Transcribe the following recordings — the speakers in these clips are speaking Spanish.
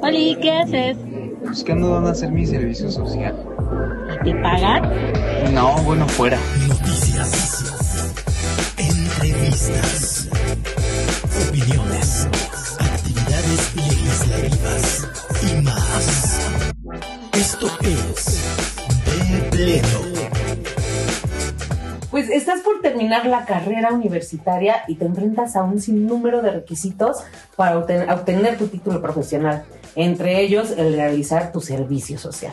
Oli, ¿qué haces? Buscando dónde hacer mi servicio social. ¿Te pagan? No, bueno, fuera. Noticias, entrevistas, opiniones, actividades legislativas y más. Esto es De Pleno. Pues estás por terminar la carrera universitaria y te enfrentas a un sinnúmero de requisitos para obten- obtener tu título profesional, entre ellos el realizar tu servicio social.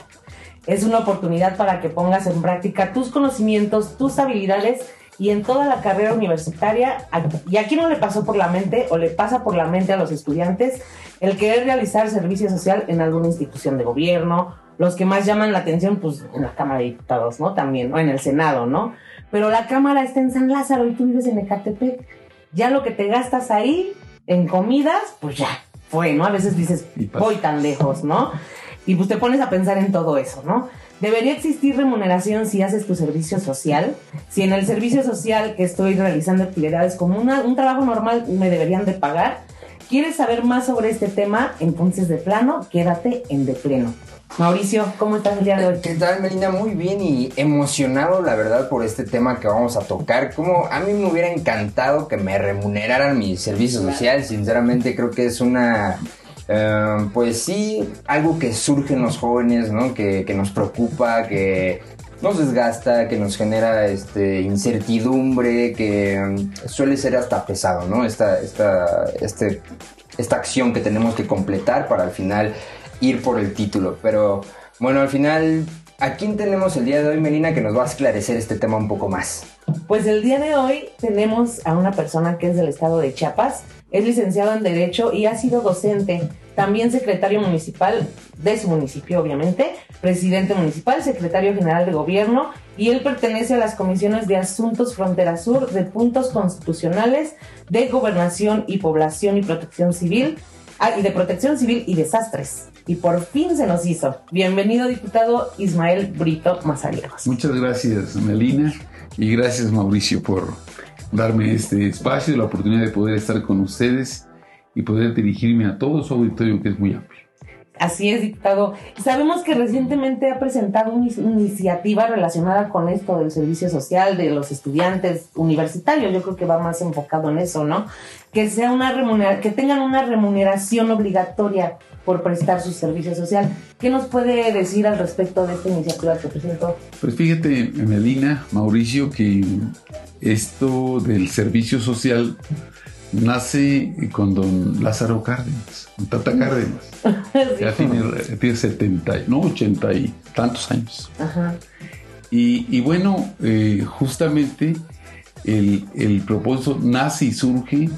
Es una oportunidad para que pongas en práctica tus conocimientos, tus habilidades y en toda la carrera universitaria, y aquí no le pasó por la mente o le pasa por la mente a los estudiantes el querer realizar servicio social en alguna institución de gobierno, los que más llaman la atención, pues en la Cámara de Diputados, ¿no? También, o en el Senado, ¿no? Pero la Cámara está en San Lázaro y tú vives en Ecatepec. Ya lo que te gastas ahí en comidas, pues ya fue, ¿no? A veces dices, pasa. voy tan lejos, ¿no? Y pues te pones a pensar en todo eso, ¿no? Debería existir remuneración si haces tu servicio social. Si en el servicio social que estoy realizando actividades como una- un trabajo normal me deberían de pagar. ¿Quieres saber más sobre este tema? Entonces de plano, quédate en de pleno. Mauricio, ¿cómo estás el día de hoy? ¿Qué tal, Melina? Muy bien y emocionado, la verdad, por este tema que vamos a tocar. Como a mí me hubiera encantado que me remuneraran mi servicio social. Sinceramente, creo que es una. eh, pues sí, algo que surge en los jóvenes, ¿no? Que, que nos preocupa, que nos desgasta, que nos genera este, incertidumbre, que mm, suele ser hasta pesado, ¿no? Esta, esta, este, esta acción que tenemos que completar para al final ir por el título. Pero bueno, al final, ¿a quién tenemos el día de hoy, Melina, que nos va a esclarecer este tema un poco más? Pues el día de hoy tenemos a una persona que es del estado de Chiapas, es licenciado en Derecho y ha sido docente, también secretario municipal de su municipio, obviamente, presidente municipal, secretario general de gobierno y él pertenece a las comisiones de Asuntos Frontera Sur, de Puntos Constitucionales, de Gobernación y Población y Protección Civil, ah, y de Protección Civil y Desastres. Y por fin se nos hizo. Bienvenido, diputado Ismael Brito Mazariegos. Muchas gracias, Melina, y gracias, Mauricio, por darme este espacio y la oportunidad de poder estar con ustedes y poder dirigirme a todo su auditorio, que es muy amplio. Así es, diputado. Sabemos que recientemente ha presentado una iniciativa relacionada con esto del servicio social de los estudiantes universitarios. Yo creo que va más enfocado en eso, ¿no? Que sea una remunera- que tengan una remuneración obligatoria por prestar su servicio social. ¿Qué nos puede decir al respecto de esta iniciativa que presentó? Pues fíjate, Melina, Mauricio, que esto del servicio social nace con don Lázaro Cárdenas, con Tata Cárdenas. Ya tiene, tiene 70, no, 80 y tantos años. Ajá. Y, y bueno, eh, justamente el, el propósito nace y surge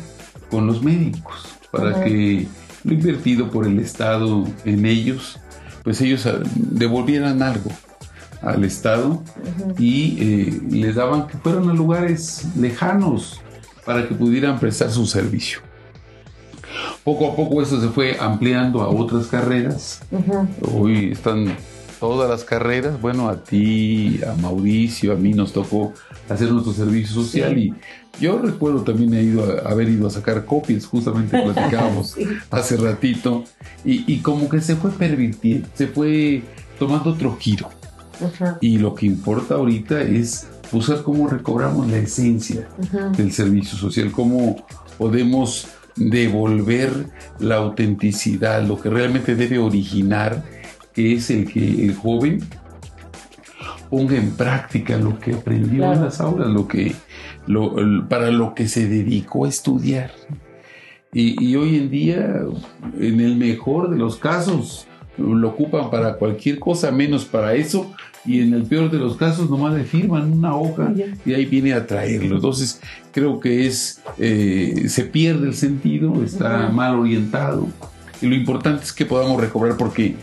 con los médicos, para Ajá. que lo invertido por el Estado en ellos, pues ellos ah, devolvieran algo al Estado y eh, les daban que fueran a lugares lejanos para que pudieran prestar su servicio. Poco a poco eso se fue ampliando a otras carreras. Ujú. Hoy están todas las carreras. Bueno, a ti, a Mauricio, a mí nos tocó hacer nuestro servicio social Sí. y yo recuerdo también he ido a- haber ido a sacar copias, justamente platicábamos Sí. hace ratito, y, y como que se fue pervirtiendo, se fue tomando otro giro. Y lo que importa ahorita es buscar cómo recobramos la esencia del servicio social, cómo podemos devolver la autenticidad, lo que realmente debe originar, que es el que el joven ponga en práctica lo que aprendió en Claro. las aulas, lo que, lo- para lo que se dedicó a estudiar. Y, y hoy en día, en el mejor de los casos, lo ocupan para cualquier cosa menos para eso, y en el peor de los casos nomás le firman una hoja y ahí viene a traerlo. Entonces creo que es, eh, se pierde el sentido, está mal orientado. Y lo importante es que podamos recobrar porque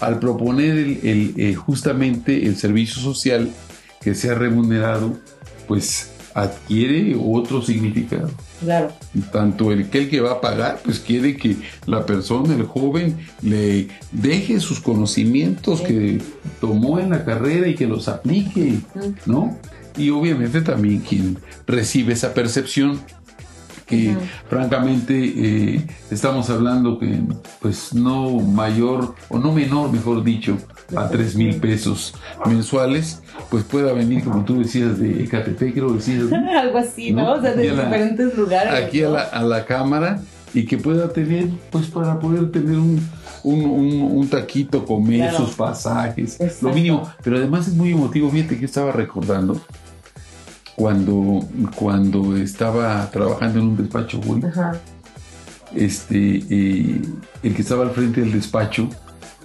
al proponer el- el, eh, justamente el servicio social que sea remunerado, pues adquiere otro significado. Claro. Tanto el que el que va a pagar, pues quiere que la persona, el joven, le deje sus conocimientos Sí. que tomó en la carrera y que los aplique, ¿no? Y obviamente también quien recibe esa percepción, que francamente eh, estamos hablando que pues no mayor o no menor, mejor dicho, a tres mil pesos mensuales, pues pueda venir, como tú decías, de Ecatepec, creo que decías. Algo así, ¿no? ¿No? O sea, de Aquí a la- diferentes lugares. aquí a ¿no? la, a la cámara y que pueda tener, pues para poder tener un, un, un- un taquito, comer Claro. sus pasajes, Exacto. lo mínimo. Pero además es muy emotivo, fíjate que estaba recordando cuando, cuando estaba trabajando en un despacho, güey, Ajá. este, eh, el que estaba al frente del despacho,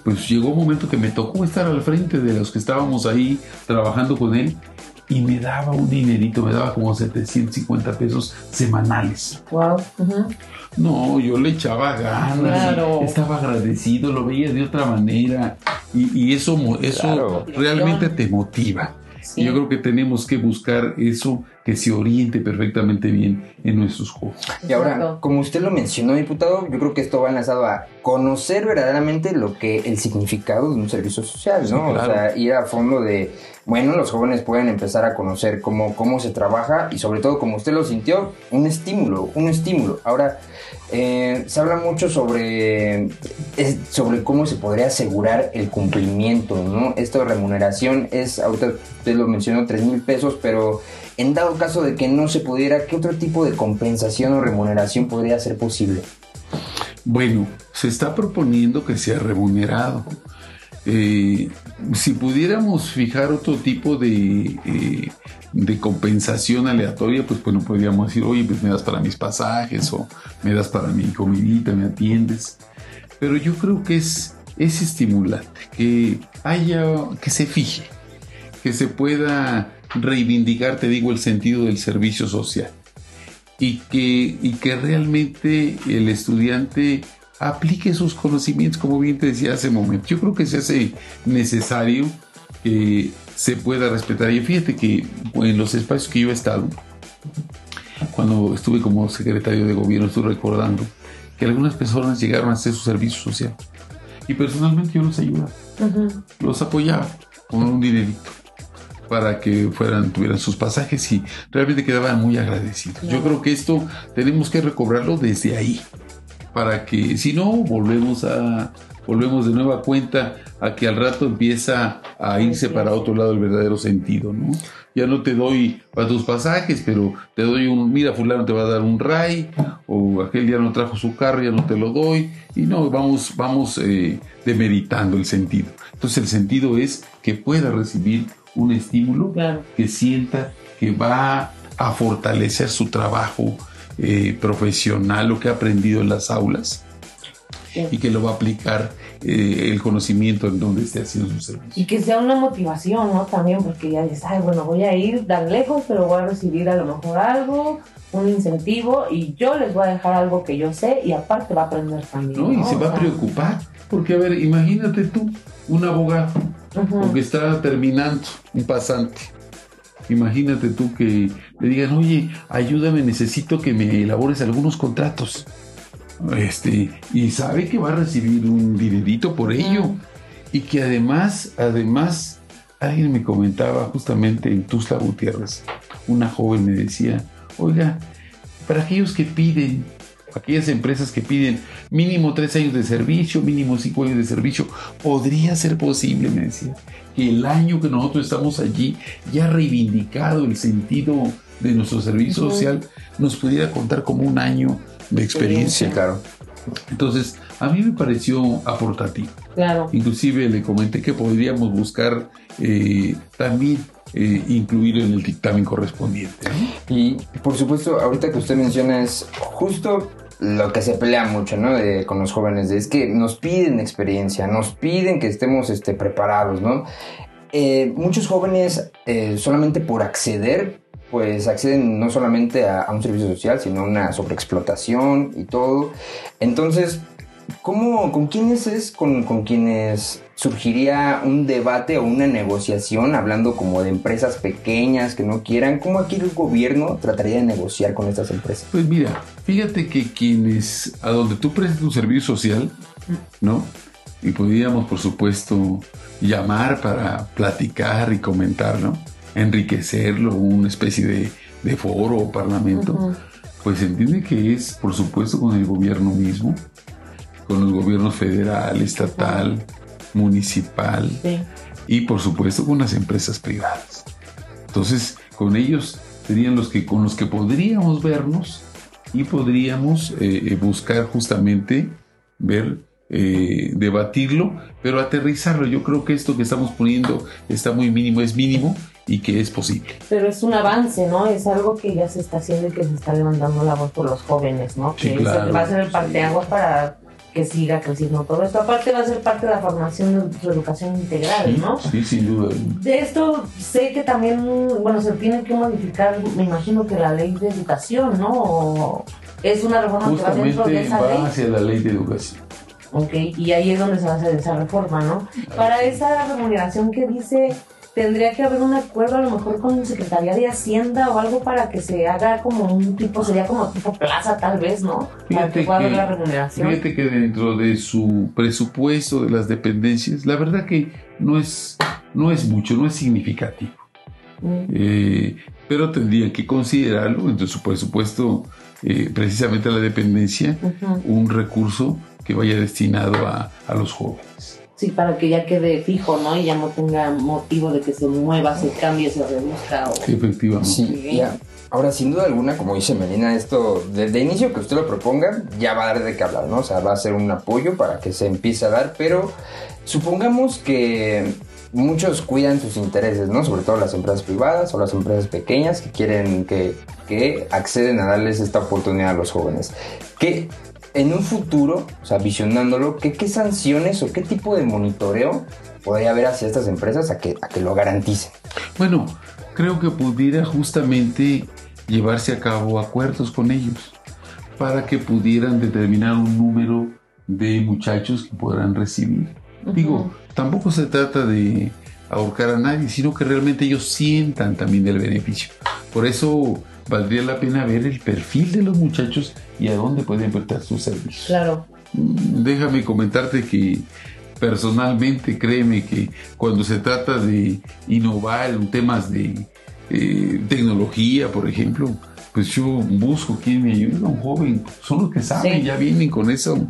pues llegó un momento que me tocó estar al frente de los que estábamos ahí trabajando con él y me daba un dinerito, me daba como 750 pesos semanales. Wow. No, yo le echaba ganas, Claro. estaba agradecido, lo veía de otra manera y, y eso, mo- eso Claro. realmente te motiva. Sí. Y yo creo que tenemos que buscar eso que se oriente perfectamente bien en nuestros juegos. Y ahora, como usted lo mencionó, diputado, yo creo que esto va enlazado a conocer verdaderamente lo que el significado de un servicio social, ¿no? Sí, claro. O sea, ir a fondo de, bueno, los jóvenes pueden empezar a conocer cómo, cómo se trabaja y sobre todo, como usted lo sintió, un estímulo, un estímulo. Ahora, eh, se habla mucho sobre, es- sobre cómo se podría asegurar el cumplimiento, ¿no? Esto de remuneración es, ahorita usted lo mencionó, 3 mil pesos, pero en dado caso de que no se pudiera, ¿qué otro tipo de compensación o remuneración podría ser posible? Bueno, se está proponiendo que sea remunerado. Eh, si pudiéramos fijar otro tipo de, eh, de compensación aleatoria, pues bueno, podríamos decir, oye, pues me das para mis pasajes o me das para mi comidita, me atiendes. Pero yo creo que es, es estimulante, que haya, que se fije, que se pueda reivindicar, te digo, el sentido del servicio social y que, y que realmente el estudiante aplique sus conocimientos, como bien te decía hace un momento. Yo creo que se hace necesario que se pueda respetar. Y fíjate que en los espacios que yo he estado, cuando estuve como secretario de gobierno, estoy recordando que algunas personas llegaron a hacer su servicio social. Y personalmente yo los ayudaba, los apoyaba con un dinerito para que fueran, tuvieran sus pasajes y realmente quedaban muy agradecidos. Yo creo que esto tenemos que recobrarlo desde ahí, para que si no, volvemos a volvemos de nueva cuenta a que al rato empieza a irse para otro lado el verdadero sentido, ¿no? Ya no te doy para tus pasajes, pero te doy un, mira, fulano te va a dar un ray, o aquel día no trajo su carro, ya no te lo doy, y no, vamos, vamos eh, demeritando el sentido. Entonces el sentido es que pueda recibir un estímulo Claro. que sienta que va a fortalecer su trabajo eh, profesional, lo que ha aprendido en las aulas, Sí. y que lo va a aplicar eh, el conocimiento en donde esté haciendo su servicio. Y que sea una motivación, ¿no? También, porque ya dices, ay, bueno, voy a ir tan lejos, pero voy a recibir a lo mejor algo, un incentivo, y yo les voy a dejar algo que yo sé, y aparte va a aprender también. ¿no? Y se O va a preocupar, porque a ver, imagínate tú, un abogado, ujú. o que está terminando, un pasante. Imagínate tú que le digan, oye, ayúdame, necesito que me elabores algunos contratos. Este, y sabe que va a recibir un dinerito por ello. Y que además, además, alguien me comentaba justamente en Tuzla Gutiérrez, una joven me decía, oiga, para aquellos que piden, aquellas empresas que piden mínimo tres años de servicio, mínimo cinco años de servicio, podría ser posible, me decía, que el año que nosotros estamos allí, ya reivindicado el sentido de nuestro servicio social, nos pudiera contar como un año de experiencia. claro. Entonces, a mí me pareció aportativo. Claro. Inclusive le comenté que podríamos buscar eh, también eh, incluirlo en el dictamen correspondiente. ¿no? Y por supuesto, ahorita que usted menciona es justo lo que se pelea mucho, ¿no? De- con los jóvenes, es que nos piden experiencia, nos piden que estemos este, preparados, ¿no? Eh, muchos jóvenes eh, solamente por acceder, pues acceden no solamente a, a un servicio social, sino a una sobreexplotación y todo. Entonces, ¿cómo, con quiénes es con, con quienes surgiría un debate o una negociación, hablando como de empresas pequeñas que no quieran? ¿Cómo aquí el gobierno trataría de negociar con estas empresas? Pues mira, fíjate que quienes, a donde tú prestas tu servicio social, ¿no? Y podríamos, por supuesto, llamar para platicar y comentar, ¿no? Enriquecerlo, una especie de, de foro o parlamento. Ujú. pues se entiende que es, por supuesto, con el gobierno mismo, con el gobierno federal, estatal, municipal Sí. y, por supuesto, con las empresas privadas. Entonces, con ellos serían los que con los que podríamos vernos y podríamos eh, eh, buscar justamente ver eh, debatirlo, pero aterrizarlo. Yo creo que esto que estamos poniendo está muy mínimo, es mínimo y que es posible. Pero es un avance, ¿no? Es algo que ya se está haciendo y que se está levantando la voz por los jóvenes, ¿no? Sí, que claro. va a ser el parteaguas para que siga creciendo todo esto. Aparte va a ser parte de la formación de su educación integral, ¿no? Sí, sin duda. De esto sé que también, bueno, se tiene que modificar, me imagino que la ley de educación, ¿no? O es una reforma que va dentro de Justamente esa va ley. hacia la ley de educación. Ok, y ahí es donde se va a hacer esa reforma, ¿no? Para esa remuneración que dice, tendría que haber un acuerdo a lo mejor con Secretaría de Hacienda o algo para que se haga como un tipo, sería como tipo plaza tal vez, ¿no? Para Fíjate que pueda haber que- la remuneración. Fíjate que dentro de su presupuesto de las dependencias, la verdad que no es, no es mucho, no es significativo. Mm, Eh, pero tendrían que considerarlo entre su presupuesto, eh, precisamente a la dependencia, un recurso que vaya destinado a, a los jóvenes. Sí, para que ya quede fijo, ¿no? Y ya no tenga motivo de que se mueva, se cambie, se reduzca o... Efectivamente. Sí, ya. Ahora, sin duda alguna, como dice Melina, esto, desde el inicio que usted lo proponga, ya va a dar de qué hablar, ¿no? O sea, va a ser un apoyo para que se empiece a dar, pero supongamos que muchos cuidan sus intereses, ¿no? Sobre todo las empresas privadas o las empresas pequeñas que quieren que, que acceden a darles esta oportunidad a los jóvenes. Que en un futuro, o sea, visionándolo, ¿qué, qué sanciones o qué tipo de monitoreo podría haber hacia estas empresas a que, a que lo garanticen? Bueno, creo que pudiera justamente llevarse a cabo acuerdos con ellos para que pudieran determinar un número de muchachos que podrán recibir. Digo, tampoco se trata de ahorcar a nadie, sino que realmente ellos sientan también el beneficio. Por eso valdría la pena ver el perfil de los muchachos y a dónde pueden prestar sus servicios. Claro. Mm, Déjame comentarte que personalmente, créeme que cuando se trata de innovar en temas de eh, tecnología, por ejemplo, pues yo busco quien me ayude, un joven, son los que saben, Sí. ya vienen con eso,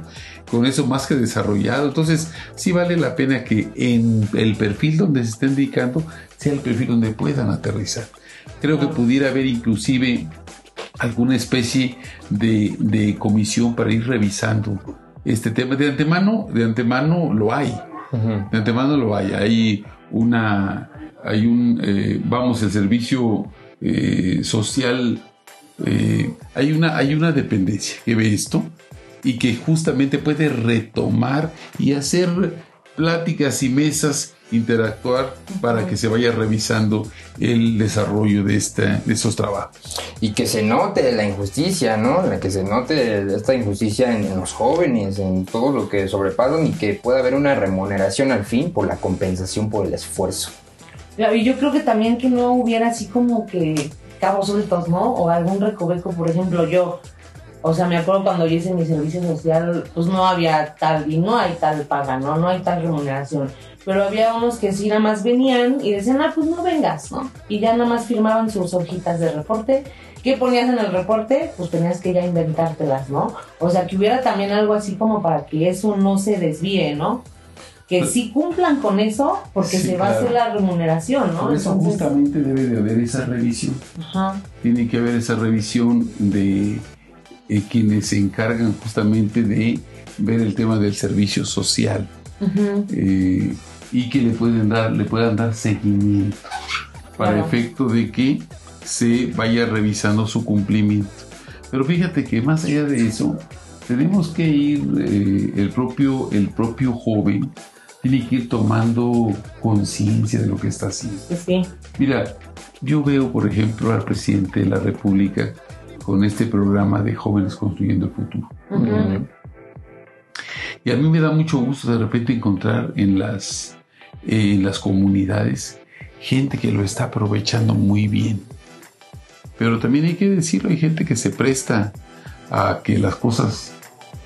con eso más que desarrollado. Entonces, sí vale la pena que en el perfil donde se estén dedicando sea el perfil donde puedan aterrizar. Creo que pudiera haber inclusive alguna especie de, de comisión para ir revisando este tema. De antemano, de antemano lo hay. De antemano lo hay. Hay una, hay un, eh, vamos, el servicio eh, social, eh, hay, una, hay una dependencia que ve esto y que justamente puede retomar y hacer pláticas y mesas, interactuar para que se vaya revisando el desarrollo de, esta, de estos trabajos. Y que se note la injusticia, ¿no? Que se note esta injusticia en, en los jóvenes, en todo lo que sobrepasan y que pueda haber una remuneración al fin por la compensación por el esfuerzo. Y yo creo que también que no hubiera así como que cabos sueltos, ¿no? O algún recoveco, por ejemplo, yo. O sea, me acuerdo cuando yo hice mi servicio social, pues no había tal, y no hay tal paga, ¿no? No hay tal remuneración. Pero había unos que sí nada más venían y decían, ah, pues no vengas, ¿no? Y ya nada más firmaban sus hojitas de reporte. ¿Qué ponías en el reporte? Pues tenías que ya inventártelas, ¿no? O sea, que hubiera también algo así como para que eso no se desvíe, ¿no? Que sí cumplan con eso, porque Sí, se va a hacer la remuneración, ¿no? Por eso Entonces- justamente debe de haber esa revisión. Ajá. Tiene que haber esa revisión de eh, quienes se encargan justamente de ver el tema del servicio social eh, y que le pueden dar, le puedan dar seguimiento para Claro. efecto de que se vaya revisando su cumplimiento. Pero fíjate que más allá de eso, tenemos que ir, eh, el, propio, el propio joven tiene que ir tomando conciencia de lo que está haciendo. Sí. Mira, yo veo, por ejemplo, al presidente de la República con este programa de Jóvenes Construyendo el Futuro. Y a mí me da mucho gusto de repente encontrar en las, en las comunidades gente que lo está aprovechando muy bien. Pero también hay que decirlo, hay gente que se presta a que las cosas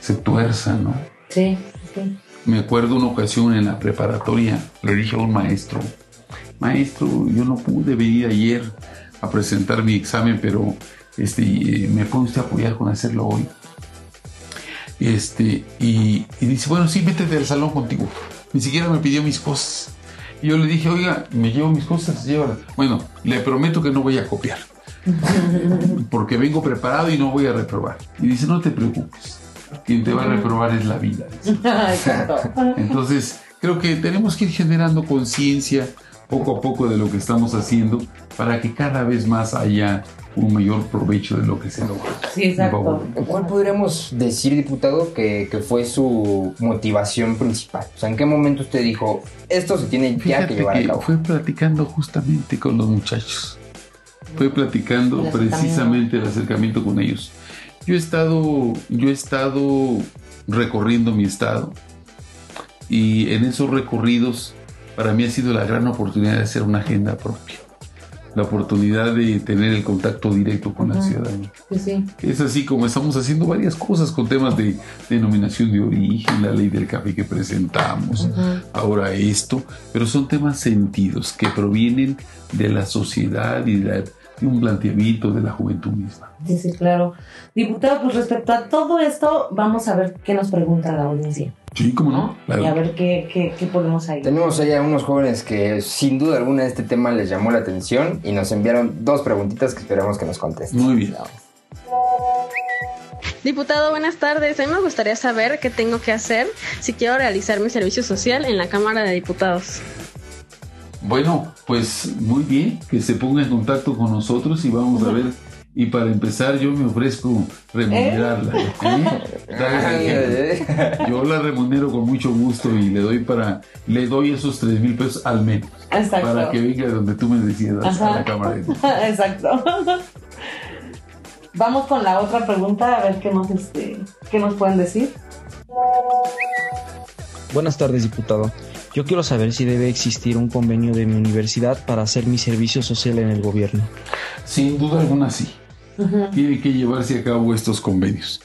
se tuerzan, ¿no? Sí, sí. Me acuerdo una ocasión en la preparatoria, le dije a un maestro, maestro, yo no pude venir ayer a presentar mi examen, pero este, y, ¿me puede usted apoyar con hacerlo hoy? Este, y, y dice, bueno, sí, métete al salón contigo. Ni siquiera me pidió mis cosas. Y yo le dije, oiga, me llevo mis cosas, llévalas. Bueno, le prometo que no voy a copiar. Porque vengo preparado y no voy a reprobar. Y dice, no te preocupes. Quien te va a reprobar es la vida. Entonces, creo que tenemos que ir generando conciencia poco a poco de lo que estamos haciendo para que cada vez más haya un mayor provecho de lo que se logra. Sí, exacto. ¿Cuál podríamos decir, diputado, que, que fue su motivación principal? O sea, ¿en qué momento usted dijo, esto se tiene ya que llevar a que cabo? fue platicando justamente con los muchachos. Fue platicando El precisamente el acercamiento con ellos. Yo he estado, yo he estado recorriendo mi estado y en esos recorridos para mí ha sido la gran oportunidad de hacer una agenda propia. La oportunidad de tener el contacto directo con la ciudadanía. Sí, sí. Es así como estamos haciendo varias cosas con temas de denominación de origen, la ley del café que presentamos, ahora esto, pero son temas sentidos que provienen de la sociedad y de, la- de un planteamiento de la juventud misma. Sí, sí, claro. Diputado, pues respecto a todo esto, vamos a ver qué nos pregunta la audiencia, Sí, ¿cómo ¿no? no? Claro. Y a ver qué, qué, qué ponemos ahí. Tenemos allá unos jóvenes que sin duda alguna este tema les llamó la atención y nos enviaron dos preguntitas que esperamos que nos contesten. Muy bien. Diputado, buenas tardes. A mí me gustaría saber qué tengo que hacer si quiero realizar mi servicio social en la Cámara de Diputados. Bueno, pues muy bien, que se ponga en contacto con nosotros y vamos a ver. Y para empezar, yo me ofrezco remunerarla. ¿eh? Yo la remunero con mucho gusto y le doy para, le doy esos tres mil pesos al mes Exacto. para que venga donde tú me decidas a Ajá. la cámara de. Exacto. Vamos con la otra pregunta, a ver qué nos, este, qué nos pueden decir. Buenas tardes, diputado. Yo quiero saber si debe existir un convenio de mi universidad para hacer mi servicio social en el gobierno. Sin duda alguna sí. Tiene que llevarse a cabo estos convenios.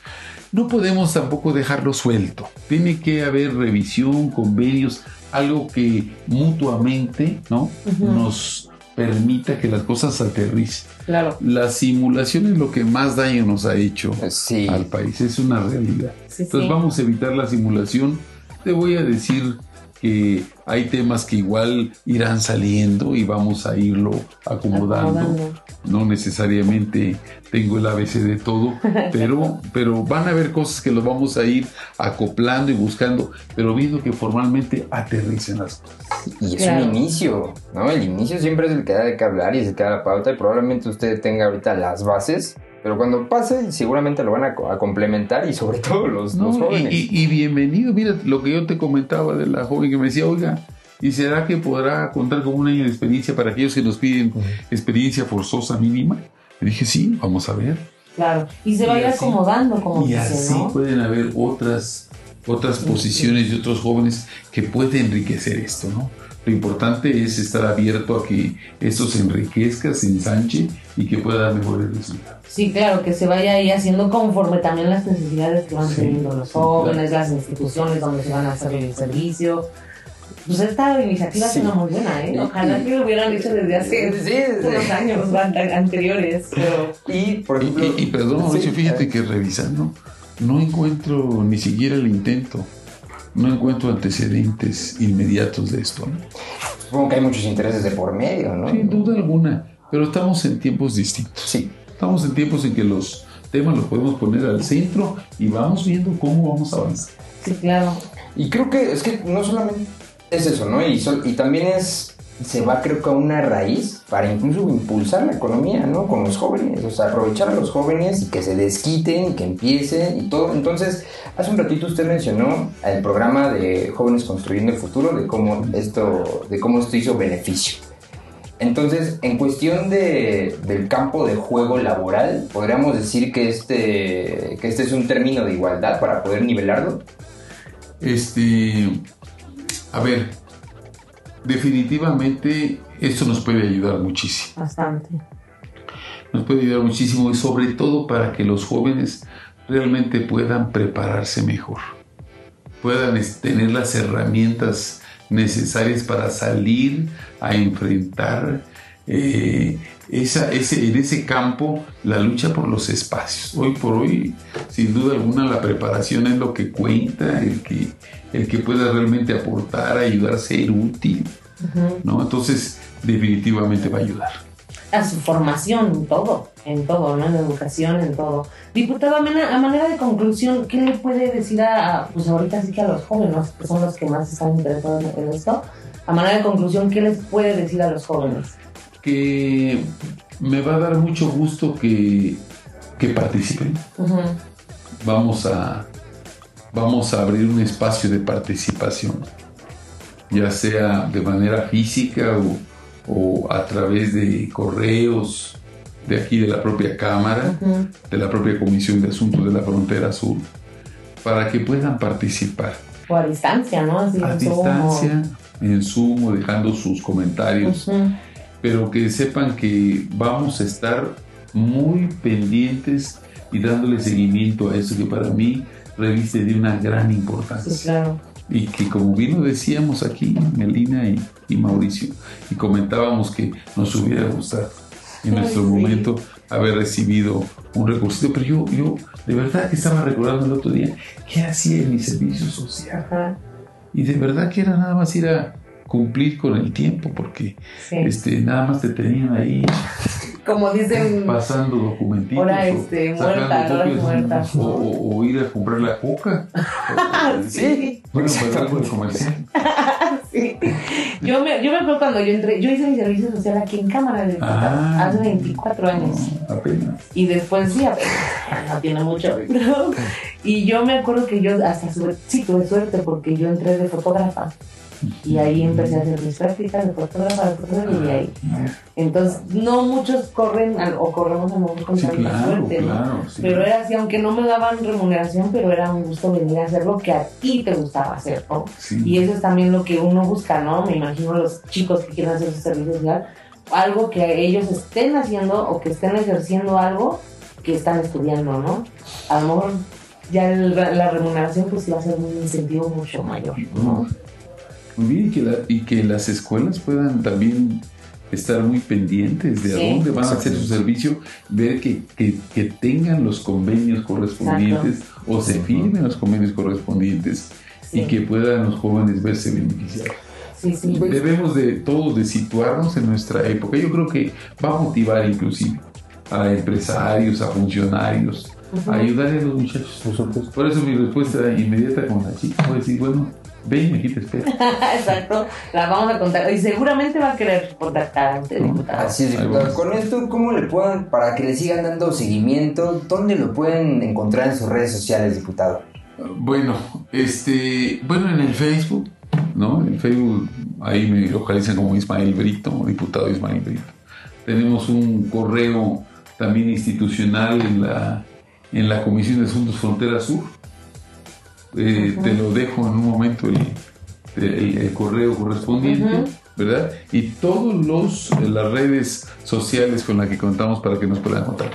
No podemos tampoco dejarlo suelto. Tiene que haber revisión, convenios, algo que mutuamente ¿no? Nos permita que las cosas aterricen. Claro. La simulación es lo que más daño nos ha hecho Sí. al país, es una realidad. Sí, Entonces sí. vamos a evitar la simulación. Te voy a decir que hay temas que igual irán saliendo y vamos a irlo acomodando. Acomodando. No necesariamente tengo el ABC de todo, pero, pero van a haber cosas que lo vamos a ir acoplando y buscando, pero viendo que formalmente aterricen las cosas. Y es Claro. un inicio, ¿no? El inicio siempre es el que da de qué hablar y es el que da la pauta y probablemente usted tenga ahorita las bases, pero cuando pase seguramente lo van a, a complementar y sobre todo los, No, los y, jóvenes. y- y bienvenido, mira lo que yo te comentaba de la joven que me decía, oiga, ¿y será que podrá contar con un año de experiencia para aquellos que nos piden experiencia forzosa mínima? Le dije, sí, vamos a ver. Claro. Y se Y va a ir acomodando, como Y dice, así ¿no? pueden haber otras, otras posiciones de otros jóvenes que pueden enriquecer esto, ¿no? Lo importante es estar abierto a que esto se enriquezca, se ensanche y que pueda dar mejores resultados. Sí, claro, que se vaya ahí haciendo conforme también las necesidades que van Sí, teniendo los sí, jóvenes, las instituciones donde se van a hacer el servicio. Pues esta iniciativa Sí. suena muy buena, ¿eh? Ojalá que lo hubieran hecho desde hace Sí, sí. unos años an- anteriores, pero... Y, por ejemplo... y- y perdón, Mauricio, fíjate que revisando, no encuentro ni siquiera el intento, no encuentro antecedentes inmediatos de esto, ¿no? Supongo que hay muchos intereses de por medio, ¿no? Sin duda alguna, pero estamos en tiempos distintos. Sí. Estamos en tiempos en que los temas los podemos poner al centro y vamos viendo cómo vamos a avanzar. Sí, claro. Y creo que es que no solamente es eso, ¿no? Y, sol- y también es, se va creo que a una raíz para incluso impulsar la economía, ¿no? Con los jóvenes, o sea, aprovechar a los jóvenes y que se desquiten que empiecen y todo. Entonces, hace un ratito usted mencionó el programa de Jóvenes Construyendo el Futuro, de cómo esto, de cómo esto hizo beneficio. Entonces, en cuestión de, del campo de juego laboral, podríamos decir que este, que este es un término de igualdad para poder nivelarlo. Este, a ver, definitivamente esto nos puede ayudar muchísimo. Bastante. Nos puede ayudar muchísimo y sobre todo para que los jóvenes realmente puedan prepararse mejor, puedan es- tener las herramientas necesarias para salir a enfrentar eh, esa, ese, en ese campo la lucha por los espacios. Hoy por hoy, sin duda alguna, la preparación es lo que cuenta, el que, el que pueda realmente aportar, ayudar, ser útil. ¿no? Entonces, definitivamente va a ayudar. A su formación, en todo, en todo, ¿no? En educación, en todo. Diputado, a manera, a manera de conclusión, ¿qué le puede decir a, pues ahorita sí que a los jóvenes, que son los que más están interesados en esto? A manera de conclusión, ¿qué les puede decir a los jóvenes? Que me va a dar mucho gusto que, que participen. Vamos a, vamos a abrir un espacio de participación, ya sea de manera física o, o a través de correos de aquí de la propia Cámara, de la propia Comisión de Asuntos de la Frontera Sur, para que puedan participar O a distancia, ¿no? Así a en Zoom o- distancia, en Zoom o dejando sus comentarios. Pero que sepan que vamos a estar muy pendientes y dándole seguimiento a eso que para mí reviste de una gran Sí, importancia. claro. Y que como bien lo decíamos aquí, Melina y, y Mauricio, y comentábamos que nos hubiera gustado en Ay, nuestro sí. momento haber recibido un recursito, pero yo, yo de verdad que estaba recordando el otro día qué hacía en mi servicio social. Ajá. Y de verdad que era nada más ir a cumplir con el tiempo, porque Sí. este, nada más te tenían ahí Como dicen, pasando documentitos. Hora, o este, muerta, copias, O, ¿no? o- o ir a comprar la coca. sí. Bueno, para algo de comercial. Sí. Yo me, yo me acuerdo cuando yo entré, yo hice mi servicio social aquí en Cámara de Ah. hace 24 años. Apenas. Y después, sí, apenas, no tiene mucho. ¿no? Y yo me acuerdo que yo hasta suerte, sí tuve suerte porque yo entré de fotógrafa. Y ahí empecé a hacer mis prácticas de fotógrafa, de fotógrafa y ahí. Entonces, no muchos corren al- o corremos a lo mejor con Sí, claro, suerte, ¿no? claro. sí. Pero era así, aunque no me daban remuneración, pero era un gusto venir a hacer lo que a ti te gustaba hacer, ¿no? Sí. Y eso es también lo que uno busca, ¿no? Me imagino los chicos que quieren hacer su servicio social, algo que ellos estén haciendo o que estén ejerciendo algo que están estudiando, ¿no? A lo mejor ya el- la remuneración pues va a ser un incentivo mucho mayor, ¿no? Bien, y que, la- y que las escuelas puedan también estar muy pendientes de Sí, a dónde van a hacer su servicio, ver que, que- que tengan los convenios correspondientes o se firmen los convenios correspondientes Sí. y que puedan los jóvenes verse beneficiados. Sí, sí. Debemos de todos de situarnos en nuestra época. Yo creo que va a motivar inclusive a empresarios, a funcionarios, a ayudarle a los muchachos. Por eso mi respuesta inmediata con la chica fue decir, bueno, ven, aquí te espero. Exacto, la vamos a contar y seguramente va a querer contactar a usted, diputado. Así es, diputado. Con esto, ¿cómo le puedan, para que le sigan dando seguimiento, dónde lo pueden encontrar en sus redes sociales, diputado? Bueno, este, bueno, en el Facebook, ¿no? En el Facebook ahí me localizan como Ismael Brito, diputado Ismael Brito. Tenemos un correo también institucional en la, en la Comisión de Asuntos Frontera Sur. Eh, Te lo dejo en un momento el, el- el correo correspondiente. ¿verdad? Y todos los las redes sociales con las que contamos para que nos puedan encontrar.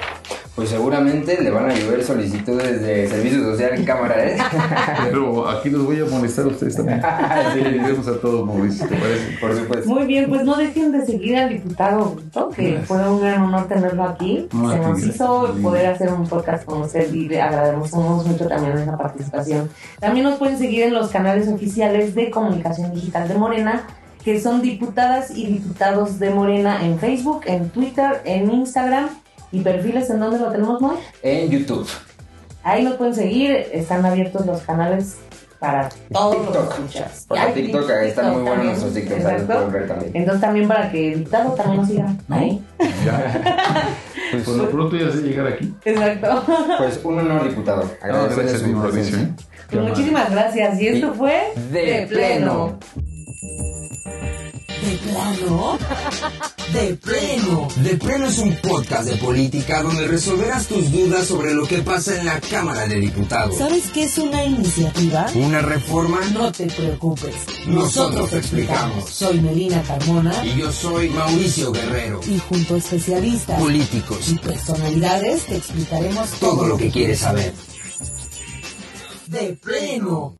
Pues seguramente le van a llover solicitudes de servicio social en cámara, ¿eh? Pero aquí los voy a molestar a ustedes también. Sí, vemos a todos, Mauricio, ¿te parece? Por supuesto. Muy bien, pues no dejen de seguir al diputado que Gracias. fue un gran honor tenerlo aquí. No, Se nos hizo poder hacer un podcast con usted y le agradecemos mucho también esa participación. También nos pueden seguir en los canales oficiales de comunicación digital de Morena, que son diputadas y diputados de Morena en Facebook, en Twitter, en Instagram y perfiles en donde lo tenemos, ¿no? En YouTube. Ahí nos pueden seguir, están abiertos los canales para todos los TikTok. escuchas. Porque TikTok, ahí están muy buenos nuestros TikToks, ahí los pueden ver también. Entonces también para que el diputado también nos siga ¿No? ahí. Ya. Pues, Por lo pronto ya sé llegar aquí. Exacto. pues un honor, diputado. No, Agradecerle gracias, su Pues muchísimas gracias. Y esto Y fue de pleno. De plano. De pleno. De pleno es un podcast de política donde resolverás tus dudas sobre lo que pasa en la Cámara de Diputados. ¿Sabes qué es una iniciativa? Una reforma. No te preocupes. Nosotros te explicamos. Soy Melina Carmona Y yo soy Mauricio Guerrero. y junto a especialistas Políticos. y personalidades te explicaremos Todo lo que quieres saber. de pleno.